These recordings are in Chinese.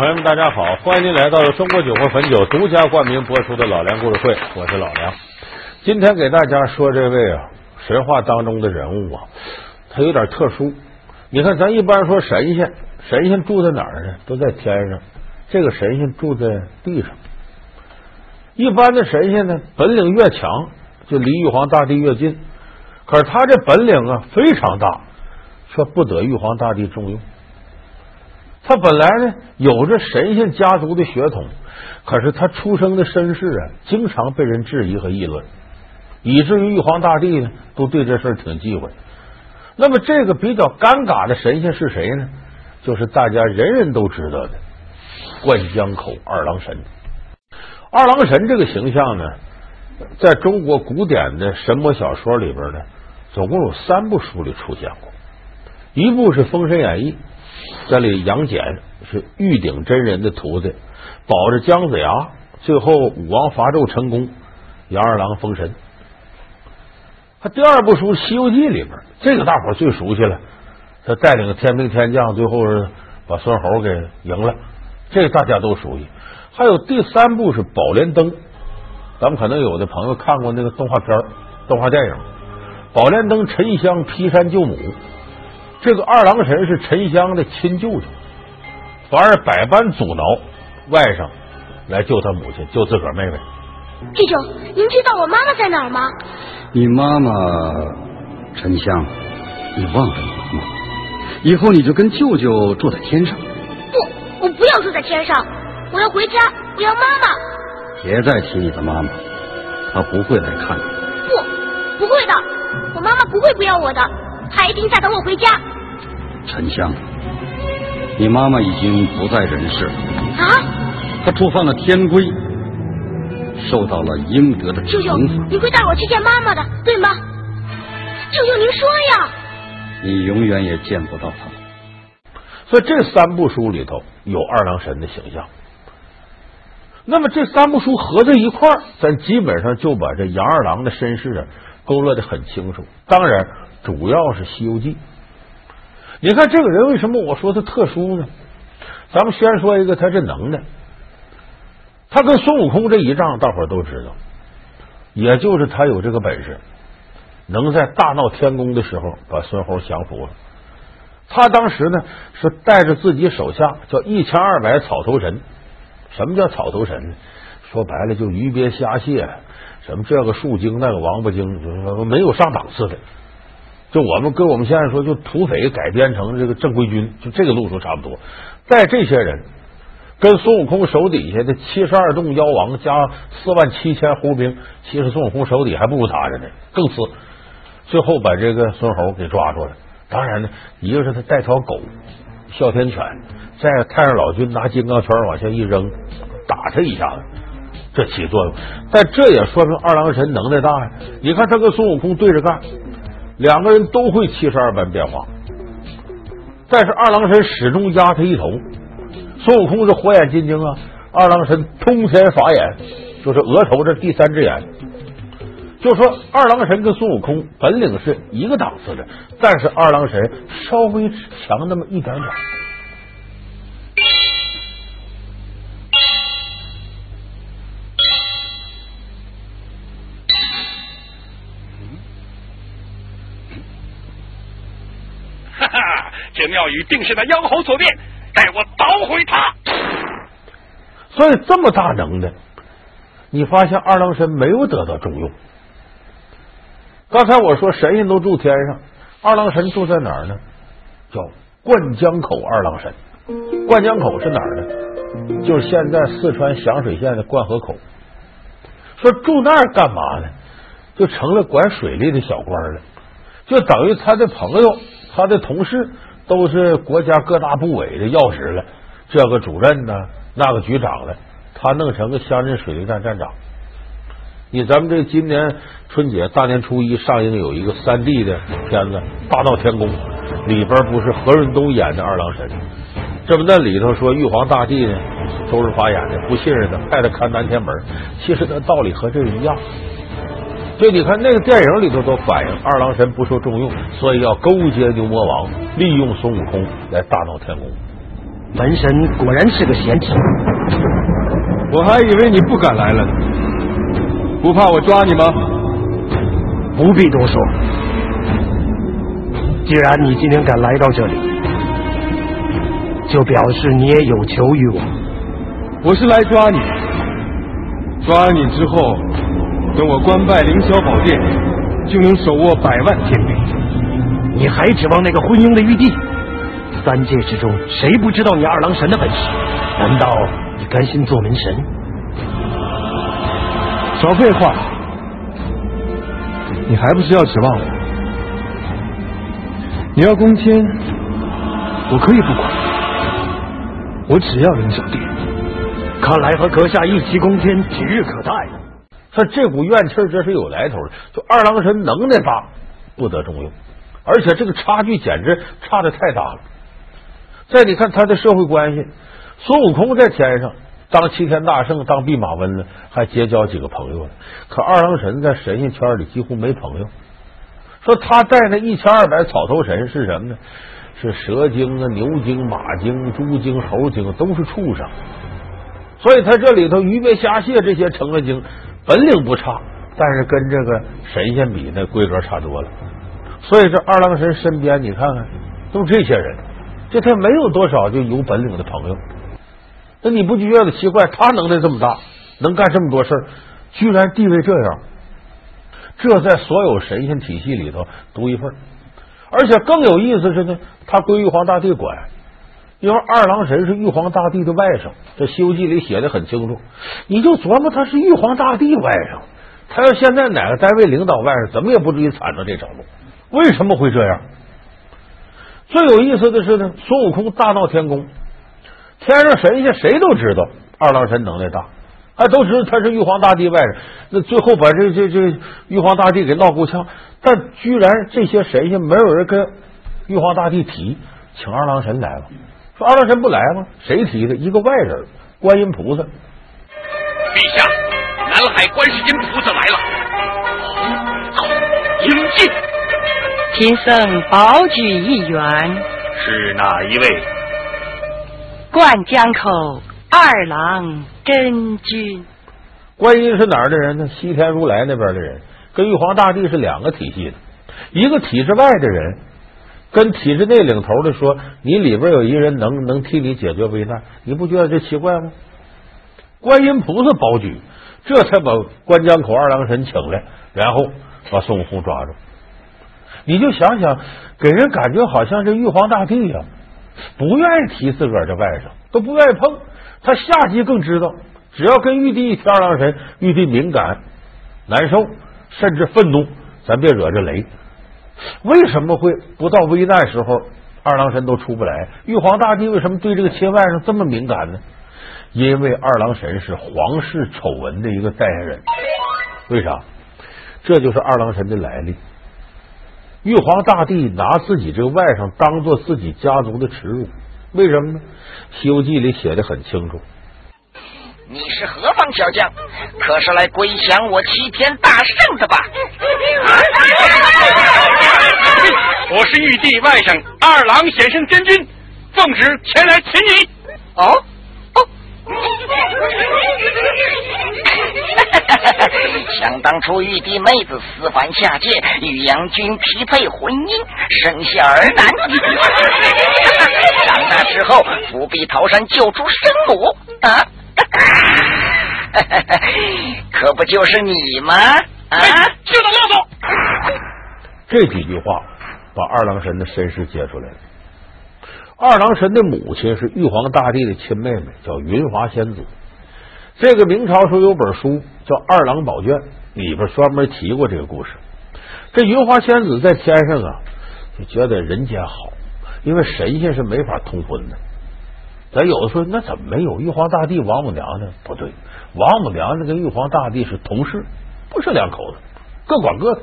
朋友们，大家好！欢迎您来到中国酒会汾酒独家冠名播出的《老梁故事会》，我是老梁。今天给大家说这位啊，神话当中的人物啊，他有点特殊。你看，咱一般说神仙，神仙住在哪儿呢？都在天上。这个神仙住在地上。一般的神仙呢，本领越强，就离玉皇大帝越近。可是他这本领啊非常大，却不得玉皇大帝重用。他本来呢有着神仙家族的血统，可是他出生的身世啊，经常被人质疑和议论，以至于玉皇大帝呢都对这事挺忌讳。那么这个比较尴尬的神仙是谁呢？就是大家人人都知道的灌江口二郎神。二郎神这个形象呢，在中国古典的神魔小说里边呢，总共有三部书里出现过，一部是《封神演义》。这里杨戬是玉鼎真人的徒弟，保着姜子牙，最后武王伐纣成功，杨二郎封神。他第二部书《西游记》里边，这个大伙最熟悉了，他带领天兵天将，最后是把孙猴给赢了，这个大家都熟悉。还有第三部是《宝莲灯》，咱们可能有的朋友看过那个动画片、动画电影，《宝莲灯》沉香劈山救母。这个二郎神是沉香的亲舅舅，反而百般阻挠外甥来救他母亲，救自个儿妹妹。舅舅，您知道我妈妈在哪儿吗？你妈妈沉香，你忘了你妈妈？以后你就跟舅舅住在天上。不，我不要住在天上，我要回家，我要妈妈。别再提你的妈妈，她不会来看你。不，不会的，我妈妈不会不要我的，她一定在等我回家。沉香，你妈妈已经不在人世了。啊！她触犯了天规，受到了应得的舅舅，惩罚。你会带我去见妈妈的，对吗？舅舅，您说呀！你永远也见不到她。所以这三部书里头有二郎神的形象。那么这三部书合在一块儿，咱基本上就把这杨二郎的身世啊勾勒的很清楚。当然，主要是《西游记》。你看这个人为什么我说他特殊呢？咱们先说一个他这能耐，他跟孙悟空这一仗，大伙儿都知道，也就是他有这个本事，能在大闹天宫的时候把孙猴降服了。他当时呢是带着自己手下叫一千二百草头神。什么叫草头神呢？说白了就鱼鳖虾蟹，什么这个树精那个王八精，没有上档次的。就我们跟我们现在说，就土匪改编成这个正规军，就这个路数差不多。带这些人跟孙悟空手底下的七十二洞妖王加四万七千狐兵，其实孙悟空手底还不如他着呢，更次。最后把这个孙猴给抓住了。当然呢，一个是他带条狗哮天犬，再太上老君拿金刚圈往下一扔，打他一下子，这起作用。但这也说明二郎神能耐大呀！你看他跟孙悟空对着干。两个人都会七十二般变化，但是二郎神始终压他一头。孙悟空是火眼金睛啊，二郎神通天法眼，就是额头这第三只眼。就说二郎神跟孙悟空本领是一个档次的，但是二郎神稍微强那么一点点。庙宇定是那妖猴所变，待我捣毁他。所以这么大能耐，你发现二郎神没有得到重用。刚才我说神仙都住天上，二郎神住在哪儿呢？叫灌江口二郎神。灌江口是哪儿呢？就是现在四川响水县的灌河口。说住那儿干嘛呢？就成了管水利的小官了，就等于他的朋友、他的同事。都是国家各大部委的要职了，这个主任呢，那个局长了，他弄成个乡镇水利站站长。你咱们这今年春节大年初一上映有一个三 D 的片子《大闹天宫》，里边不是何润东演的二郎神，这不那里头说玉皇大帝呢，周润发演的不信任他，派他看南天门。其实那道理和这一样。所以你看，那个电影里头都反映二郎神不受重用，所以要勾结牛魔王，利用孙悟空来大闹天宫。门神果然是个贤侄。我还以为你不敢来了呢，不怕我抓你吗？不必多说。既然你今天敢来到这里，就表示你也有求于我。我是来抓你，抓你之后，等我官拜凌霄宝殿，就能手握百万天兵。你还指望那个昏庸的玉帝？三界之中，谁不知道你二郎神的本事？难道你甘心做门神？少废话！你还不是要指望我？你要攻天，我可以不管，我只要凌霄殿。看来和阁下一起攻天指日可待。他这股怨气这是有来头的，就二郎神能耐大，不得重用，而且这个差距简直差的太大了。再你看他的社会关系，孙悟空在天上当齐天大圣，当弼马温了，还结交几个朋友了。可二郎神在神仙圈里几乎没朋友。说他带那一千二百草头神是什么呢？是蛇精啊、牛精、马精、猪精、猴精，都是畜生。所以他这里头鱼鳖虾蟹这些成了精，本领不差，但是跟这个神仙比，那规格差多了。所以这二郎神身边，你看看都这些人。这他没有多少就有本领的朋友，那你不觉得奇怪？他能耐这么大，能干这么多事，居然地位这样，这在所有神仙体系里头独一份。而且更有意思是呢，他归玉皇大帝管，因为二郎神是玉皇大帝的外甥，这《西游记》里写的很清楚。你就琢磨他是玉皇大帝外甥，他要现在哪个单位领导外甥，怎么也不至于惨到这程度。为什么会这样？最有意思的是呢，孙悟空大闹天宫，天上神仙谁都知道二郎神能耐大，还都知道他是玉皇大帝外甥。那最后把这这这玉皇大帝给闹够呛，但居然这些神仙没有人跟玉皇大帝提，请二郎神来了。说二郎神不来吗？谁提的？一个外人，观音菩萨。陛下，南海观世音菩萨来了，好，迎接。贫僧保举一员，是哪一位？灌江口二郎真君。观音是哪儿的人呢？西天如来那边的人，跟玉皇大帝是两个体系的。一个体制外的人，跟体制内领头的说：“你里边有一个人能能替你解决危难，你不觉得这奇怪吗？”观音菩萨保举，这才把关江口二郎神请来，然后把孙悟空抓住。你就想想，给人感觉好像这玉皇大帝呀，不愿意提自个儿这外甥，都不愿意碰。他下级更知道，只要跟玉帝一提二郎神，玉帝敏感、难受，甚至愤怒，咱别惹这雷。为什么会不到危难时候，二郎神都出不来？玉皇大帝为什么对这个亲外甥这么敏感呢？因为二郎神是皇室丑闻的一个代言人。为啥？这就是二郎神的来历。玉皇大帝拿自己这个外甥当做自己家族的耻辱，为什么呢？《西游记》里写的很清楚。你是何方小将？可是来归降我齐天大圣的吧？我是玉帝外甥二郎显圣真君，奉旨前来擒你。哦哦。想当初玉帝妹子私凡下界，与杨君匹配婚姻，生下儿男。长大之后，伏笔桃山救出生母啊！可不就是你吗？啊！知道啰嗦。这几句话把二郎神的身世揭出来了。二郎神的母亲是玉皇大帝的亲妹妹，叫云华仙子。这个明朝时候有本书叫《二郎宝卷》，里边专门提过这个故事。这云华仙子在天上啊，就觉得人间好，因为神仙是没法通婚的。咱有的说，那怎么没有玉皇大帝、王母娘娘？不对，王母娘娘跟玉皇大帝是同事，不是两口子，各管各的。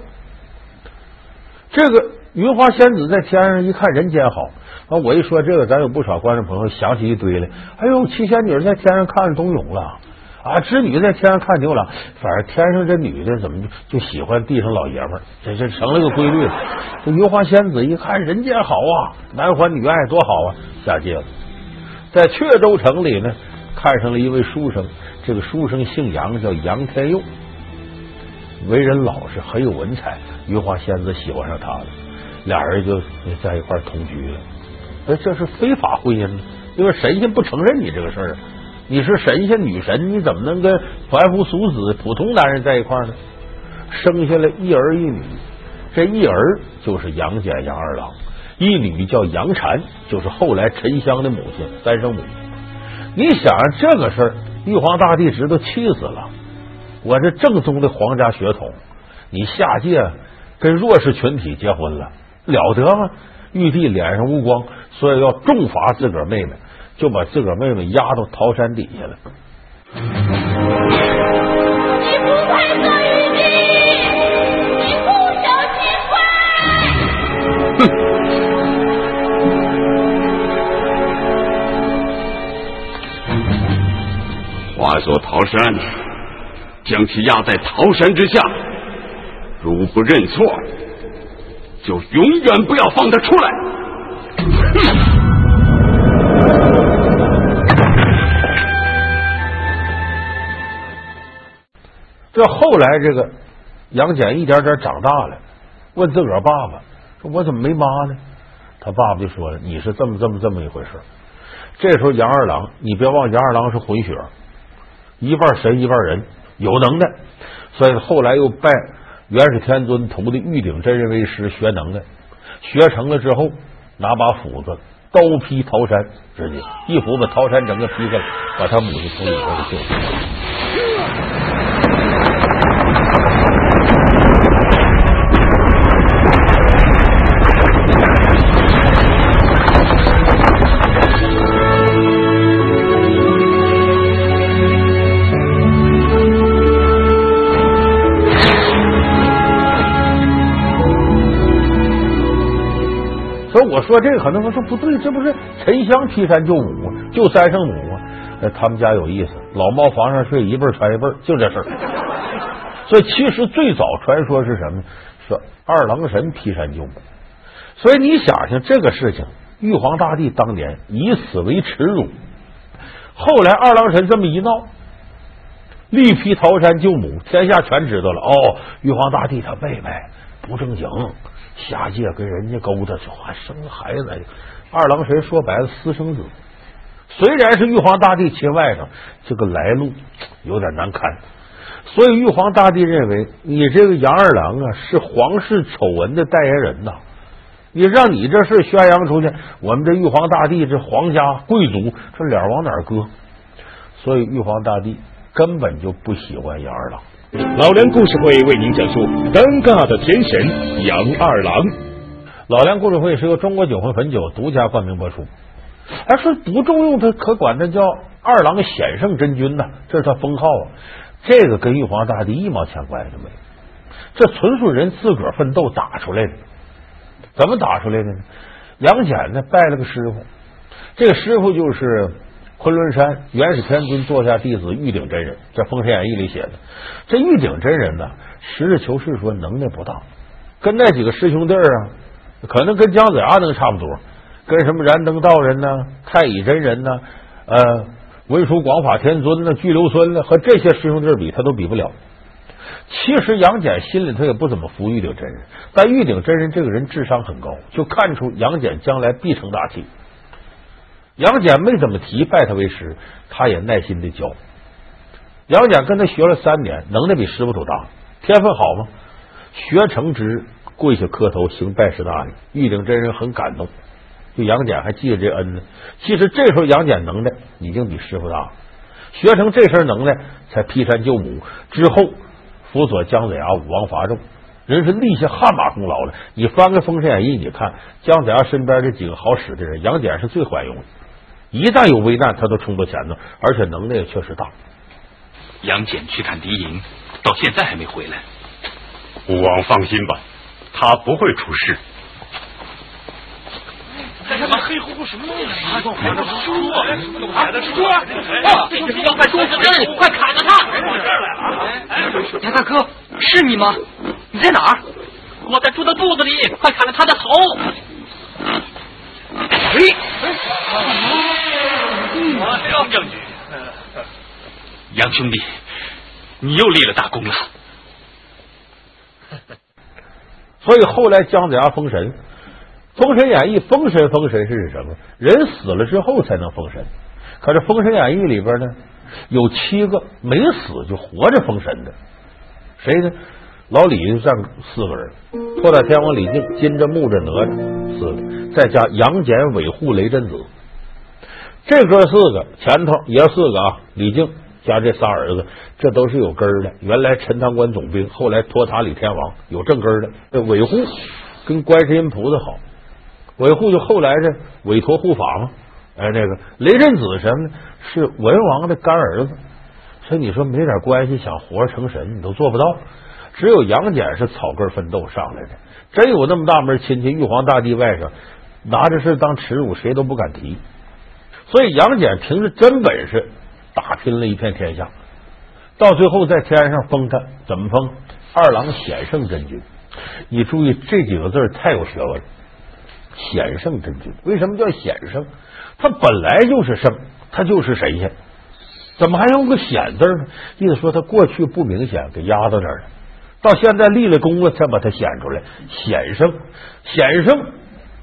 这个云花仙子在天上一看人间好，啊，我一说这个，咱有不少观众朋友想起一堆来。哎呦，七仙女在天上看冬泳了。啊，织女在天上看牛郎，反正天上这女的怎么就就喜欢地上老爷们儿，这这成了个规律了。这云花仙子一看人间好啊，男欢女爱多好啊，下界了。在阙州城里呢，看上了一位书生，这个书生姓杨，叫杨天佑，为人老实，很有文采。玉华仙子喜欢上他了，俩人就在一块同居了。哎，这是非法婚姻，因为神仙不承认你这个事儿。你是神仙女神，你怎么能跟凡夫俗子、普通男人在一块呢？生下来一儿一女，这一儿就是杨戬、杨二郎，一女叫杨婵，就是后来沉香的母亲，三生母。你想这个事儿，玉皇大帝知道气死了。我这正宗的皇家血统，你下界跟弱势群体结婚了，了得吗？玉帝脸上无光，所以要重罚自个儿妹妹。就把自个儿妹妹压到桃山底下了。化作桃山，将其压在桃山之下。如不认错，就永远不要放他出来。这后来，这个杨戬一点点长大了，问自个儿爸爸说：“我怎么没妈呢？”他爸爸就说了：“你是这么这么这么一回事。”这时候杨二郎，你别忘，杨二郎是混血，一半神一半人，有能耐，所以后来又拜元始天尊徒弟玉鼎真人为师学能耐。学成了之后，拿把斧子刀劈桃山，直接一斧把桃山整个劈开，把他母亲从里头给救出来我说这个可能说不对，这不是沉香劈山救母救三圣母吗？他们家有意思，老猫房上睡，一辈传一辈，就这事儿。所以其实最早传说是什么？说二郎神劈山救母。所以你想想这个事情，玉皇大帝当年以此为耻辱。后来二郎神这么一闹，力劈桃山救母，天下全知道了。哦，玉皇大帝他妹妹不正经。下界跟人家勾搭，就还生孩子。二郎神说白了，私生子。虽然是玉皇大帝亲外甥，这个来路有点难堪。所以玉皇大帝认为，你这个杨二郎啊，是皇室丑闻的代言人呐。你让你这事宣扬出去，我们这玉皇大帝这皇家贵族这脸往哪搁？所以玉皇大帝根本就不喜欢杨二郎。老梁故事会为您讲述尴尬的天神杨二郎。老梁故事会是由中国酒魂汾酒独家冠名播出。他，说不重用他，可管他叫二郎显圣真君呢，这是他封号啊。这个跟玉皇大帝一毛钱关系都没有，这纯属人自个儿奋斗打出来的。怎么打出来的呢？杨戬呢拜了个师傅，这个师傅就是。昆仑山元始天尊座下弟子玉鼎真人，这《封神演义》里写的。这玉鼎真人呢，实事求是说能耐不大，跟那几个师兄弟啊，可能跟姜子牙能差不多，跟什么燃灯道人呢、太乙真人呢、呃文殊广法天尊呢、巨留孙呢，和这些师兄弟比，他都比不了。其实杨戬心里他也不怎么服玉鼎真人，但玉鼎真人这个人智商很高，就看出杨戬将来必成大器。杨戬没怎么提拜他为师，他也耐心的教。杨戬跟他学了三年，能耐比师傅都大，天分好吗？学成之跪下磕头行拜师大礼，玉鼎真人很感动，就杨戬还记着这恩呢。其实这时候杨戬能耐已经比师傅大，学成这身能耐才劈山救母，之后辅佐姜子牙武王伐纣，人是立下汗马功劳了。你翻个《封神演义》，你看姜子牙身边这几个好使的人，杨戬是最管用的。一旦有危难，他都冲到前头，而且能耐也确实大。杨戬去看敌营，到现在还没回来。武王放心吧，他不会出事。干什么黑乎乎什么东西？啊，猪！啊，猪！啊，这是要害朱子珍，快砍了他！我这儿来了。杨大哥，是你吗？你在哪儿？我在猪的肚子里，快砍了他的头！哎！杨将军，杨兄弟，你又立了大功了。所以后来姜子牙封神，《封神演义》封神封神是什么？人死了之后才能封神。可是《封神演义》里边呢，有七个没死就活着封神的，谁呢？老李就占四个人，托塔天王李靖、金着、木着、哪吒四个，再加杨戬、韦护、雷震子，这哥四个前头爷四个啊，李靖加这仨儿子，这都是有根儿的。原来陈塘关总兵，后来托塔李天王，有正根儿的。这韦护跟观世音菩萨好，韦护就后来这委托护法嘛。哎，那个雷震子什么呢？是文王的干儿子，所以你说没点关系，想活着成神，你都做不到。只有杨戬是草根奋斗上来的，真有那么大门亲戚，玉皇大帝外甥，拿着事当耻辱，谁都不敢提。所以杨戬凭着真本事打拼了一片天下，到最后在天上封他，怎么封？二郎显圣真君。你注意这几个字太有学问了，显圣真君。为什么叫显圣？他本来就是圣，他就是神仙，怎么还用个显字呢？意思说他过去不明显，给压到这儿了。到现在立了功了，才把他显出来。显圣，显圣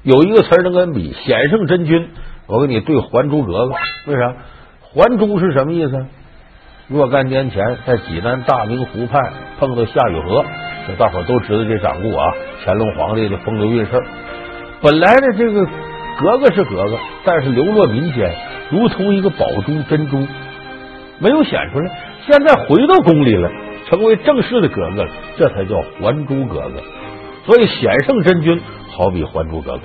有一个词能跟比，显圣真君。我给你对《还珠格格》，为啥？还珠是什么意思？若干年前，在济南大明湖畔碰到夏雨荷，这大伙都知道这掌故啊。乾隆皇帝的风流韵事本来呢，这个格格是格格，但是流落民间，如同一个宝珠珍珠，没有显出来。现在回到宫里了。成为正式的格格了，这才叫还珠格格。所以显圣真君好比还珠格格。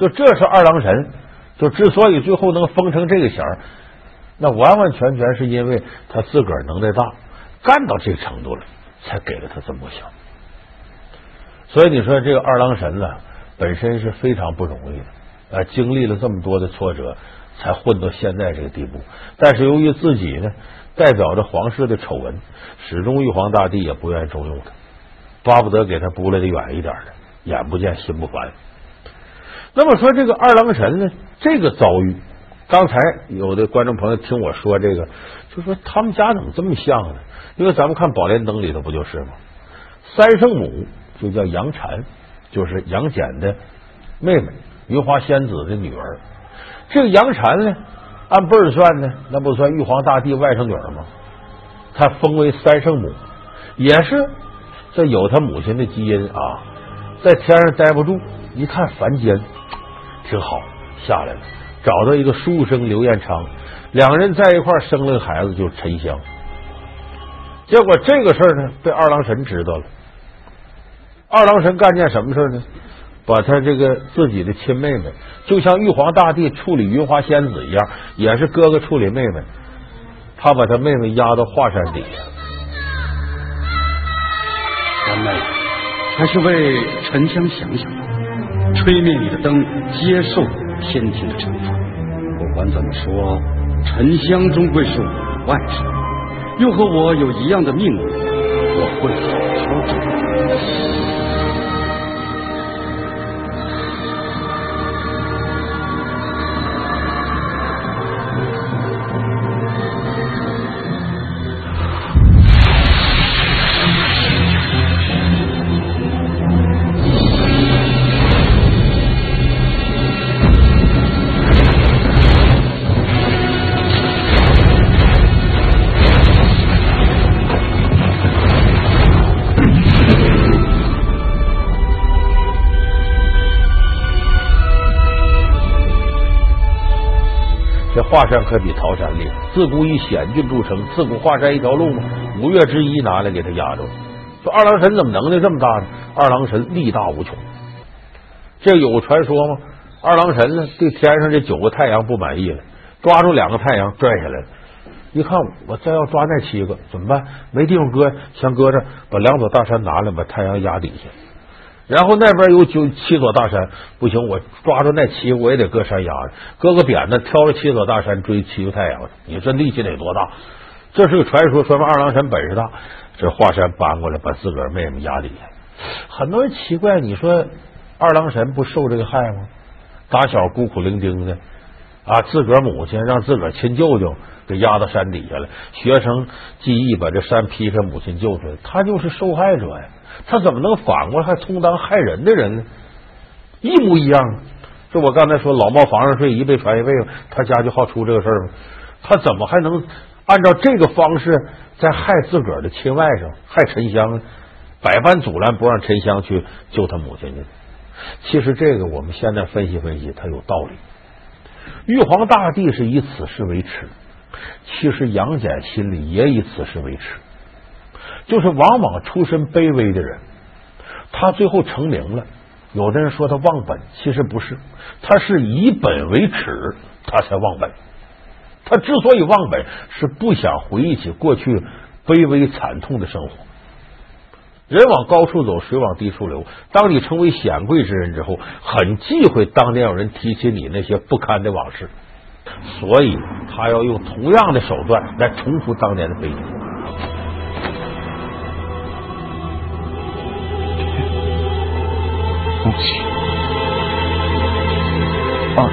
就这是二郎神，就之所以最后能封成这个衔儿，那完完全全是因为他自个儿能耐大，干到这程度了，才给了他这么个小。所以你说这个二郎神呢，本身是非常不容易的，啊，经历了这么多的挫折，才混到现在这个地步。但是由于自己呢。代表着皇室的丑闻，始终玉皇大帝也不愿意重用他，巴不得给他拨来的远一点的，眼不见心不烦。那么说这个二郎神呢，这个遭遇，刚才有的观众朋友听我说这个，就说他们家怎么这么像呢？因为咱们看《宝莲灯》里头不就是吗？三圣母就叫杨婵，就是杨戬的妹妹，云华仙子的女儿。这个杨婵呢？按辈儿算呢，那不算玉皇大帝外甥女儿吗？她封为三圣母，也是这有她母亲的基因啊。在天上待不住，一看凡间挺好，下来了，找到一个书生刘彦昌，两人在一块生了个孩子，就是沉香。结果这个事儿呢，被二郎神知道了。二郎神干件什么事呢？把他这个自己的亲妹妹，就像玉皇大帝处理云华仙子一样，也是哥哥处理妹妹。他把他妹妹压到华山底下。三妹，还是为沉香想想吧。吹灭你的灯，接受天庭的惩罚。不管怎么说，沉香终归是我的外甥，又和我有一样的命运，我会好好照顾。华山可比桃山厉害，自古以险峻著称。自古华山一条路嘛，五岳之一拿来给他压着。说二郎神怎么能耐这么大呢？二郎神力大无穷。这有传说吗？二郎神呢对天上这九个太阳不满意了，抓住两个太阳拽下来了。一看我再要抓那七个怎么办？没地方搁，先搁这，把两座大山拿来，把太阳压底下。然后那边有九七座大山，不行，我抓住那七，我也得搁山压着，搁个扁担，挑着七座大山追七个太阳。你这力气得多大？这是个传说，说明二郎神本事大。这华山搬过来，把自个儿妹妹压底下。很多人奇怪，你说二郎神不受这个害吗？打小孤苦伶仃的，啊，自个儿母亲让自个儿亲舅舅给压到山底下了，学生记忆把这山劈开，母亲救出来，他就是受害者呀。他怎么能反过来还充当害人的人呢？一模一样。就我刚才说老冒房上睡，一辈传一辈，他家就好出这个事儿吗？他怎么还能按照这个方式在害自个儿的亲外甥，害沉香？百般阻拦，不让沉香去救他母亲去。其实这个我们现在分析分析，他有道理。玉皇大帝是以此事为耻，其实杨戬心里也以此事为耻。就是往往出身卑微的人，他最后成名了。有的人说他忘本，其实不是，他是以本为耻，他才忘本。他之所以忘本，是不想回忆起过去卑微惨痛的生活。人往高处走，水往低处流。当你成为显贵之人之后，很忌讳当年有人提起你那些不堪的往事，所以他要用同样的手段来重复当年的悲剧。不行，二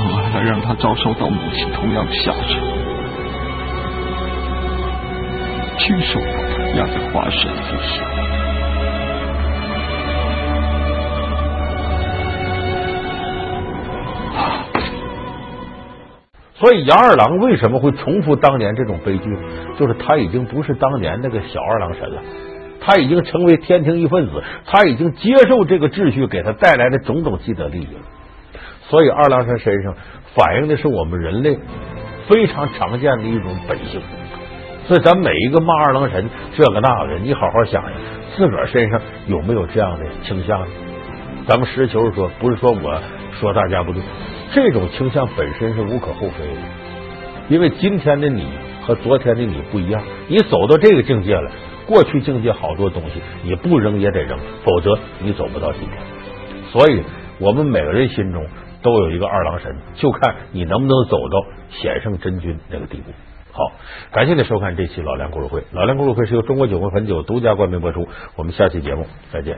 反而让他遭受到母亲同样的下场，亲手把他压在华山之下。所以杨二郎为什么会重复当年这种悲剧？就是他已经不是当年那个小二郎神了，他已经成为天庭一份子，他已经接受这个秩序给他带来的种种既得利益了。所以二郎神身上反映的是我们人类非常常见的一种本性。所以咱每一个骂二郎神这个那个的，你好好想想，自个儿身上有没有这样的倾向？咱们实事求是说，不是说我说大家不对。这种倾向本身是无可厚非的，因为今天的你和昨天的你不一样，你走到这个境界了，过去境界好多东西你不扔也得扔，否则你走不到今天。所以，我们每个人心中都有一个二郎神，就看你能不能走到险胜真君那个地步。好，感谢您收看这期老梁故事会，老梁故事会是由中国酒会汾酒独家冠名播出，我们下期节目再见。